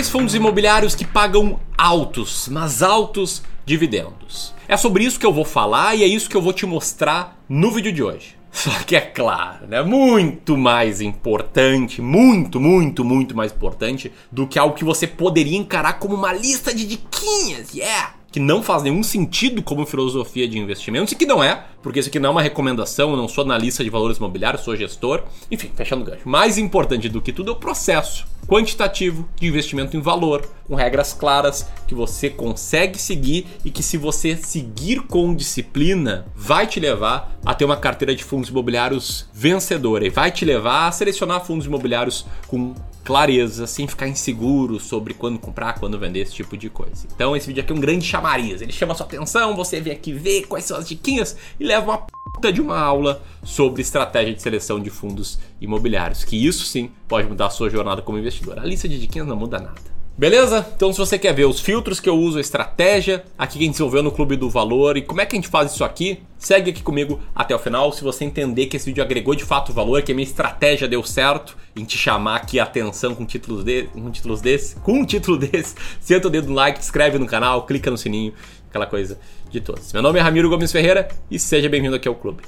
Quais fundos imobiliários que pagam altos, mas altos dividendos? É sobre isso que eu vou falar e é isso que eu vou te mostrar no vídeo de hoje. Só que é claro, né? Muito mais importante, muito, muito, muito mais importante do que algo que você poderia encarar como uma lista de diquinhas, yeah! Que não faz nenhum sentido como filosofia de investimentos e que não é, porque isso aqui não é uma recomendação, eu não sou analista de valores imobiliários, sou gestor. Enfim, fechando o gancho. Mais importante do que tudo é o processo quantitativo de investimento em valor, com regras claras que você consegue seguir e que se você seguir com disciplina, vai te levar a ter uma carteira de fundos imobiliários vencedora e vai te levar a selecionar fundos imobiliários com clareza, sem ficar inseguro sobre quando comprar, quando vender, esse tipo de coisa. Então esse vídeo aqui é um grande chamariz. Ele chama sua atenção, você vem aqui ver quais são as diquinhas e leva uma puta de uma aula sobre estratégia de seleção de fundos imobiliários, que isso sim pode mudar a sua jornada como investidor. A lista de diquinhas não muda nada. Beleza? Então, se você quer ver os filtros que eu uso, a estratégia aqui que a gente desenvolveu no Clube do Valor e como é que a gente faz isso aqui, segue aqui comigo até o final. Se você entender que esse vídeo agregou de fato valor, que a minha estratégia deu certo em te chamar aqui a atenção com títulos, de, com títulos desse, com um título desse, senta o dedo no like, se inscreve no canal, clica no sininho, aquela coisa de todos. Meu nome é Ramiro Gomes Ferreira e seja bem-vindo aqui ao clube.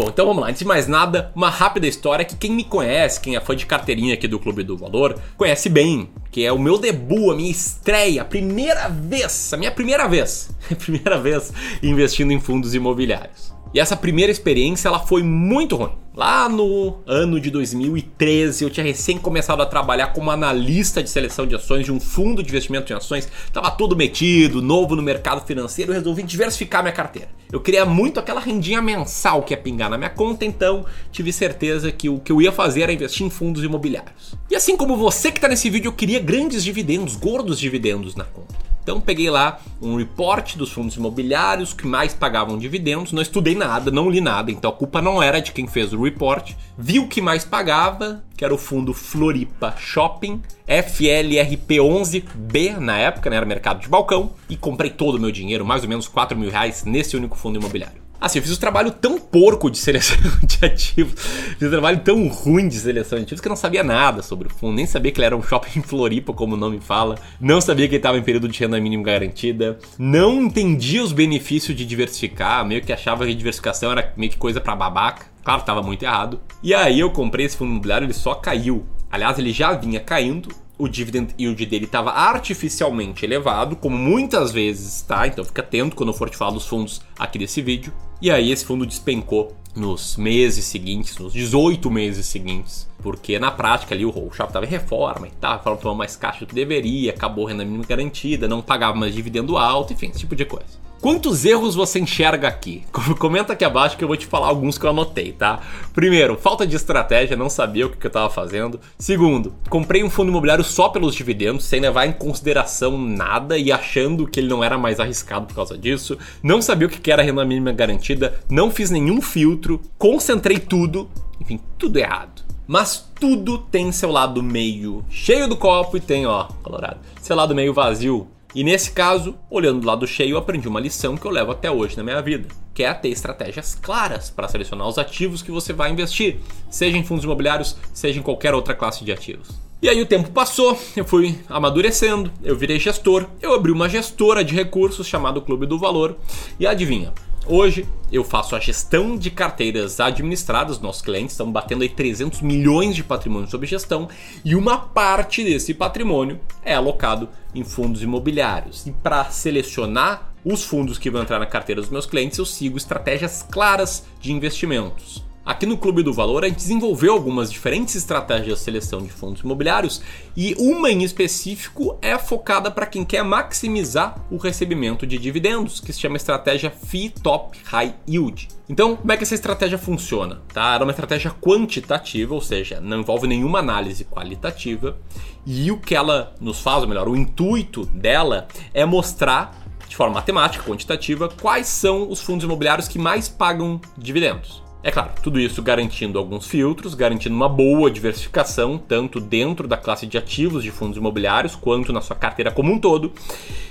Bom, então vamos lá. Antes de mais nada, uma rápida história que quem me conhece, quem é fã de carteirinha aqui do Clube do Valor, conhece bem, que é o meu debut, a minha estreia, a primeira vez, a minha primeira vez, a primeira vez investindo em fundos imobiliários. E essa primeira experiência ela foi muito ruim. Lá no ano de 2013, eu tinha recém começado a trabalhar como analista de seleção de ações de um fundo de investimento em ações. Tava todo metido, novo no mercado financeiro, resolvi diversificar minha carteira. Eu queria muito aquela rendinha mensal que ia pingar na minha conta, então tive certeza que o que eu ia fazer era investir em fundos imobiliários. E assim como você que está nesse vídeo, eu queria grandes dividendos, gordos dividendos na conta. Então peguei lá um report dos fundos imobiliários que mais pagavam dividendos, não estudei nada, não li nada, então a culpa não era de quem fez o report. Vi o que mais pagava, que era o fundo Floripa Shopping, FLRP11B na época, né, era mercado de balcão, e comprei todo o meu dinheiro, mais ou menos 4 mil reais, nesse único fundo imobiliário. Assim, eu fiz um trabalho tão porco de seleção de ativos, fiz um trabalho tão ruim de seleção de ativos que eu não sabia nada sobre o fundo, nem sabia que ele era um shopping em Floripa, como o nome fala, não sabia que ele estava em período de renda mínima garantida, não entendia os benefícios de diversificar, meio que achava que diversificação era meio que coisa para babaca. Claro, estava muito errado. E aí eu comprei esse fundo imobiliário, ele só caiu. Aliás, ele já vinha caindo, o dividend yield dele estava artificialmente elevado, como muitas vezes está, então fica atento quando eu for te falar dos fundos aqui desse vídeo. E aí esse fundo despencou nos meses seguintes, nos 18 meses seguintes, porque na prática ali o shopping estava em reforma e tal, faltava mais caixa do que deveria, acabou a renda mínima garantida, não pagava mais dividendo alto, enfim, esse tipo de coisa. Quantos erros você enxerga aqui? Comenta aqui abaixo que eu vou te falar alguns que eu anotei, tá? Primeiro, falta de estratégia, não sabia o que eu estava fazendo. Segundo, comprei um fundo imobiliário só pelos dividendos, sem levar em consideração nada e achando que ele não era mais arriscado por causa disso. Não sabia o que era renda mínima garantida, não fiz nenhum filtro, concentrei tudo, enfim, tudo errado. Mas tudo tem seu lado meio cheio do copo e tem, ó, colorado, seu lado meio vazio. E nesse caso, olhando do lado cheio, eu aprendi uma lição que eu levo até hoje na minha vida, que é ter estratégias claras para selecionar os ativos que você vai investir, seja em fundos imobiliários, seja em qualquer outra classe de ativos. E aí o tempo passou, eu fui amadurecendo, eu virei gestor, eu abri uma gestora de recursos chamada Clube do Valor, e adivinha, Hoje eu faço a gestão de carteiras administradas, nossos clientes estão batendo aí 300 milhões de patrimônio sob gestão e uma parte desse patrimônio é alocado em fundos imobiliários. E para selecionar os fundos que vão entrar na carteira dos meus clientes, eu sigo estratégias claras de investimentos. Aqui no Clube do Valor, a gente desenvolveu algumas diferentes estratégias de seleção de fundos imobiliários e uma em específico é focada para quem quer maximizar o recebimento de dividendos, que se chama estratégia Fee Top High Yield. Então, como é que essa estratégia funciona? Tá? Era uma estratégia quantitativa, ou seja, não envolve nenhuma análise qualitativa, e o que ela nos faz, ou melhor, o intuito dela é mostrar de forma matemática, quantitativa, quais são os fundos imobiliários que mais pagam dividendos. É claro, tudo isso garantindo alguns filtros, garantindo uma boa diversificação, tanto dentro da classe de ativos de fundos imobiliários, quanto na sua carteira como um todo,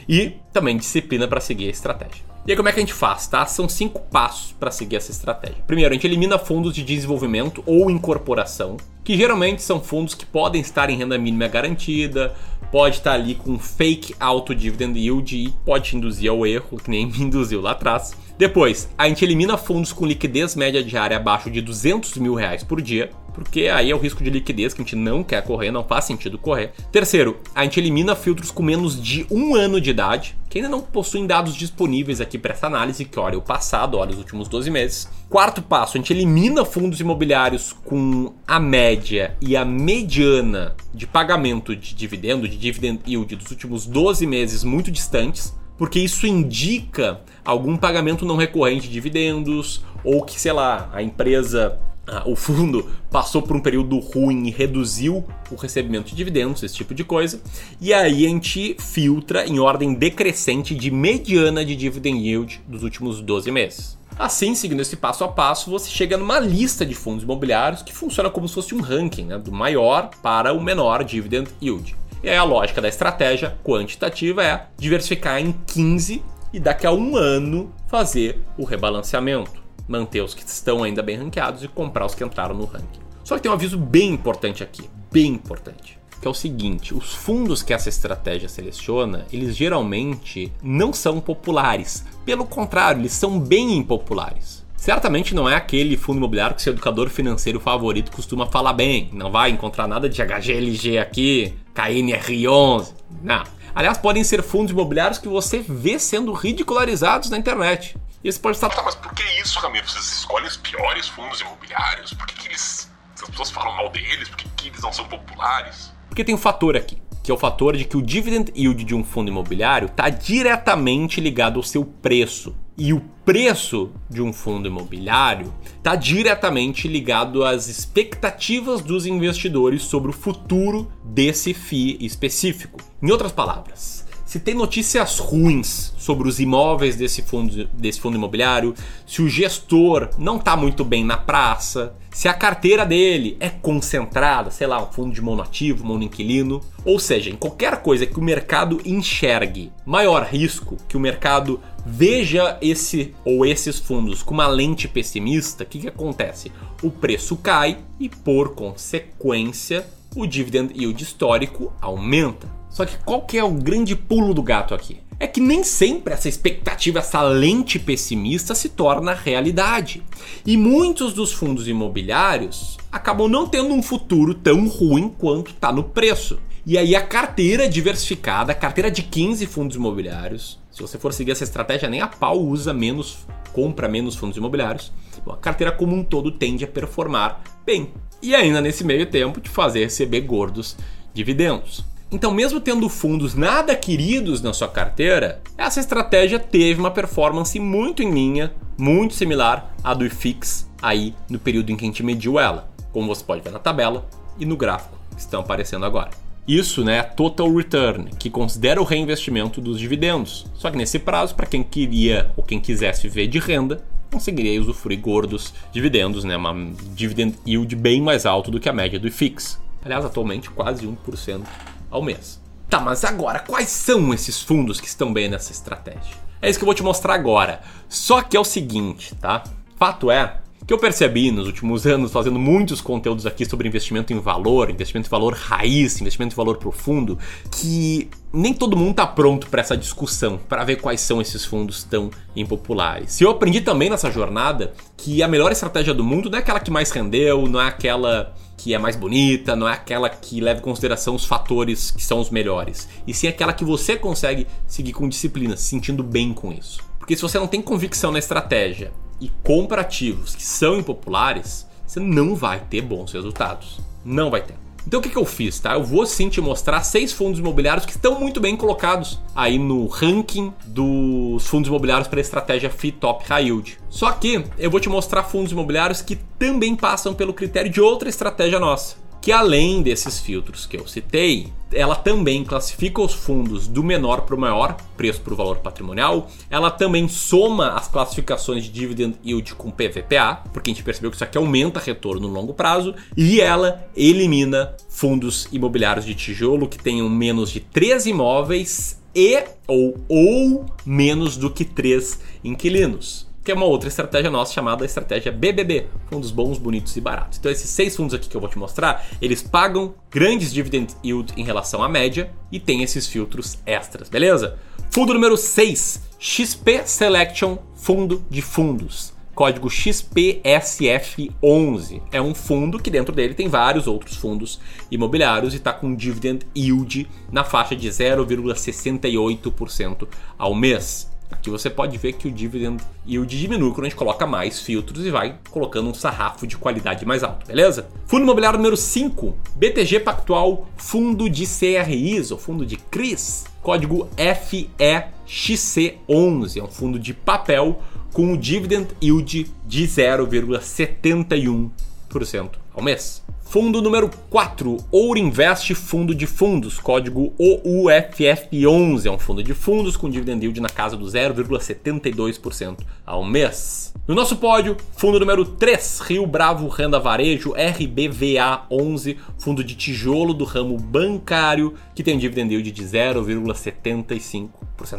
e também disciplina para seguir a estratégia. E aí como é que a gente faz, tá? São cinco passos para seguir essa estratégia. Primeiro, a gente elimina fundos de desenvolvimento ou incorporação, que geralmente são fundos que podem estar em renda mínima garantida, pode estar ali com fake auto dividend yield e pode induzir ao erro, que nem me induziu lá atrás. Depois, a gente elimina fundos com liquidez média diária abaixo de 200 mil reais por dia, porque aí é o risco de liquidez que a gente não quer correr, não faz sentido correr. Terceiro, a gente elimina filtros com menos de um ano de idade, que ainda não possuem dados disponíveis aqui para essa análise, que olha o passado, olha os últimos 12 meses. Quarto passo, a gente elimina fundos imobiliários com a média e a mediana de pagamento de dividendo, de dividend yield dos últimos 12 meses muito distantes, porque isso indica algum pagamento não recorrente de dividendos ou que, sei lá, a empresa ah, o fundo passou por um período ruim e reduziu o recebimento de dividendos, esse tipo de coisa. E aí a gente filtra em ordem decrescente de mediana de dividend yield dos últimos 12 meses. Assim, seguindo esse passo a passo, você chega numa lista de fundos imobiliários que funciona como se fosse um ranking, né, do maior para o menor dividend yield. E aí a lógica da estratégia quantitativa é diversificar em 15 e daqui a um ano fazer o rebalanceamento manter os que estão ainda bem ranqueados e comprar os que entraram no ranking. Só que tem um aviso bem importante aqui, bem importante, que é o seguinte: os fundos que essa estratégia seleciona, eles geralmente não são populares. Pelo contrário, eles são bem impopulares. Certamente não é aquele fundo imobiliário que seu educador financeiro favorito costuma falar bem. Não vai encontrar nada de HGLG aqui, KNR11. Não. Aliás, podem ser fundos imobiliários que você vê sendo ridicularizados na internet. E você pode estar. Tá, mas por que isso, Ramiro? Vocês escolhem os piores fundos imobiliários? Por que, que eles. As pessoas falam mal deles? Por que, que eles não são populares? Porque tem um fator aqui, que é o fator de que o dividend yield de um fundo imobiliário está diretamente ligado ao seu preço. E o preço de um fundo imobiliário está diretamente ligado às expectativas dos investidores sobre o futuro desse FII específico. Em outras palavras, se tem notícias ruins sobre os imóveis desse fundo, desse fundo imobiliário, se o gestor não está muito bem na praça, se a carteira dele é concentrada, sei lá, um fundo de monoativo, monoinquilino, ou seja, em qualquer coisa que o mercado enxergue maior risco, que o mercado veja esse ou esses fundos com uma lente pessimista, o que, que acontece? O preço cai e, por consequência, o dividend yield histórico aumenta. Só que qual que é o grande pulo do gato aqui? É que nem sempre essa expectativa, essa lente pessimista se torna realidade. E muitos dos fundos imobiliários acabam não tendo um futuro tão ruim quanto está no preço. E aí a carteira diversificada, a carteira de 15 fundos imobiliários, se você for seguir essa estratégia, nem a pau usa menos, compra menos fundos imobiliários. Bom, a carteira como um todo tende a performar bem. E ainda nesse meio tempo de fazer receber gordos dividendos. Então, mesmo tendo fundos nada queridos na sua carteira, essa estratégia teve uma performance muito em linha, muito similar à do IFIX aí no período em que a gente mediu ela, como você pode ver na tabela e no gráfico que estão aparecendo agora. Isso, né, total return, que considera o reinvestimento dos dividendos. Só que nesse prazo, para quem queria ou quem quisesse ver de renda, conseguiria usufruir gordos dividendos, né, uma dividend yield bem mais alto do que a média do IFIX. Aliás, atualmente quase 1% ao mês. Tá, mas agora, quais são esses fundos que estão bem nessa estratégia? É isso que eu vou te mostrar agora. Só que é o seguinte, tá? Fato é que eu percebi nos últimos anos, fazendo muitos conteúdos aqui sobre investimento em valor, investimento em valor raiz, investimento em valor profundo, que nem todo mundo tá pronto para essa discussão, para ver quais são esses fundos tão impopulares. E eu aprendi também nessa jornada que a melhor estratégia do mundo não é aquela que mais rendeu, não é aquela que é mais bonita, não é aquela que leva em consideração os fatores que são os melhores, e sim aquela que você consegue seguir com disciplina, se sentindo bem com isso. Porque se você não tem convicção na estratégia e compra ativos que são impopulares, você não vai ter bons resultados. Não vai ter. Então o que, que eu fiz, tá? Eu vou sim te mostrar seis fundos imobiliários que estão muito bem colocados aí no ranking dos fundos imobiliários para a estratégia FI Top High Yield. Só que eu vou te mostrar fundos imobiliários que também passam pelo critério de outra estratégia nossa que além desses filtros que eu citei, ela também classifica os fundos do menor para o maior, preço para o valor patrimonial. Ela também soma as classificações de dividend yield com PVPA, porque a gente percebeu que isso aqui aumenta retorno no longo prazo. E ela elimina fundos imobiliários de tijolo que tenham menos de 3 imóveis e ou, ou menos do que três inquilinos. Que é uma outra estratégia nossa chamada estratégia BBB, fundos bons, bonitos e baratos. Então esses seis fundos aqui que eu vou te mostrar, eles pagam grandes dividend yield em relação à média e tem esses filtros extras, beleza? Fundo número 6, XP Selection Fundo de Fundos código XPSF11. É um fundo que dentro dele tem vários outros fundos imobiliários e está com dividend yield na faixa de 0,68% ao mês. Aqui você pode ver que o dividend yield diminui quando a gente coloca mais filtros e vai colocando um sarrafo de qualidade mais alto, beleza? Fundo imobiliário número 5, BTG Pactual Fundo de CRIs, ou Fundo de CRIs, código FEXC11, é um fundo de papel com o dividend yield de 0,71% ao mês. Fundo número 4, Ouro Invest Fundo de Fundos, código OUFF11, é um fundo de fundos com dividend yield na casa do 0,72% ao mês. No nosso pódio, fundo número 3, Rio Bravo Renda Varejo, RBVA11, fundo de tijolo do ramo bancário, que tem um dividend yield de 0,75%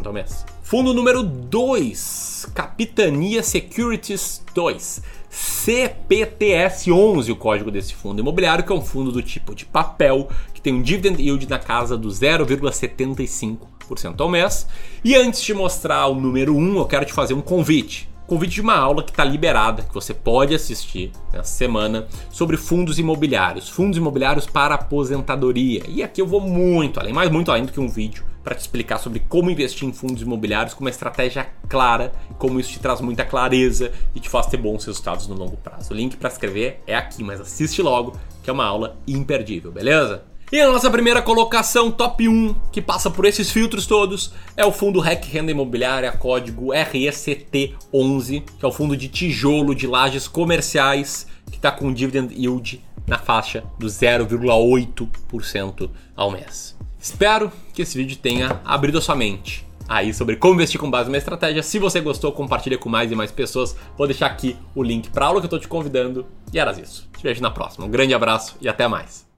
ao mês. Fundo número 2, Capitania Securities 2, CPTS11, o código desse fundo imobiliário, que é um fundo do tipo de papel, que tem um dividend yield na casa do 0,75% ao mês. E antes de mostrar o número 1, eu quero te fazer um convite convite de uma aula que está liberada, que você pode assistir nessa semana, sobre fundos imobiliários, fundos imobiliários para aposentadoria. E aqui eu vou muito além, mais muito além do que um vídeo, para te explicar sobre como investir em fundos imobiliários com uma estratégia clara, como isso te traz muita clareza e te faz ter bons resultados no longo prazo. O link para escrever é aqui, mas assiste logo, que é uma aula imperdível, beleza? E a nossa primeira colocação, top 1, que passa por esses filtros todos, é o fundo REC Renda Imobiliária, código RECT11, que é o fundo de tijolo de lajes comerciais, que está com dividend yield na faixa do 0,8% ao mês. Espero que esse vídeo tenha abrido a sua mente aí sobre como investir com base numa estratégia. Se você gostou, compartilha com mais e mais pessoas. Vou deixar aqui o link para aula que eu estou te convidando. E era isso. Te vejo na próxima. Um grande abraço e até mais.